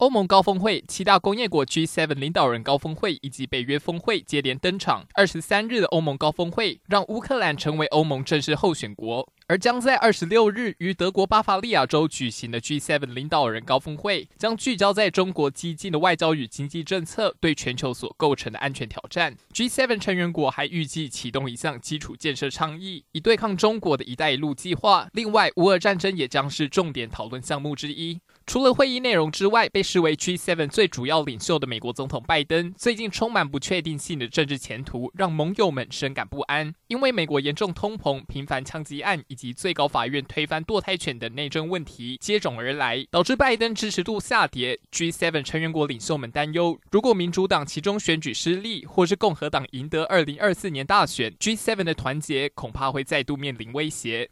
欧盟高峰会、七大工业国 G7 领导人高峰会以及北约峰会接连登场。二十三日的欧盟高峰会让乌克兰成为欧盟正式候选国。而将在二十六日于德国巴伐利亚州举行的 G7 领导人高峰会，将聚焦在中国激进的外交与经济政策对全球所构成的安全挑战。G7 成员国还预计启动一项基础建设倡议，以对抗中国的一带一路计划。另外，乌俄战争也将是重点讨论项目之一。除了会议内容之外，被视为 G7 最主要领袖的美国总统拜登，最近充满不确定性的政治前途，让盟友们深感不安。因为美国严重通膨、频繁枪击案以及最高法院推翻堕胎权等内政问题接踵而来，导致拜登支持度下跌。G7 成员国领袖们担忧，如果民主党其中选举失利，或是共和党赢得2024年大选，G7 的团结恐怕会再度面临威胁。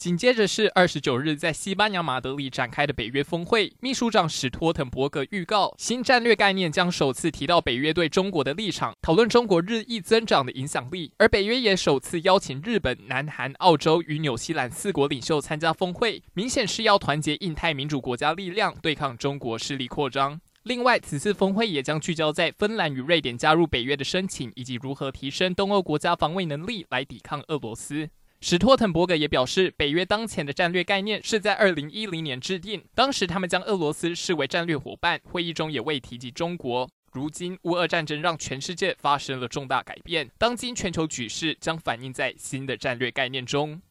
紧接着是二十九日在西班牙马德里展开的北约峰会，秘书长史托滕伯格预告，新战略概念将首次提到北约对中国的立场，讨论中国日益增长的影响力。而北约也首次邀请日本、南韩、澳洲与纽西兰四国领袖参加峰会，明显是要团结印太民主国家力量，对抗中国势力扩张。另外，此次峰会也将聚焦在芬兰与瑞典加入北约的申请，以及如何提升东欧国家防卫能力来抵抗俄罗斯。史托滕伯格也表示，北约当前的战略概念是在二零一零年制定，当时他们将俄罗斯视为战略伙伴，会议中也未提及中国。如今，乌俄战争让全世界发生了重大改变，当今全球局势将反映在新的战略概念中。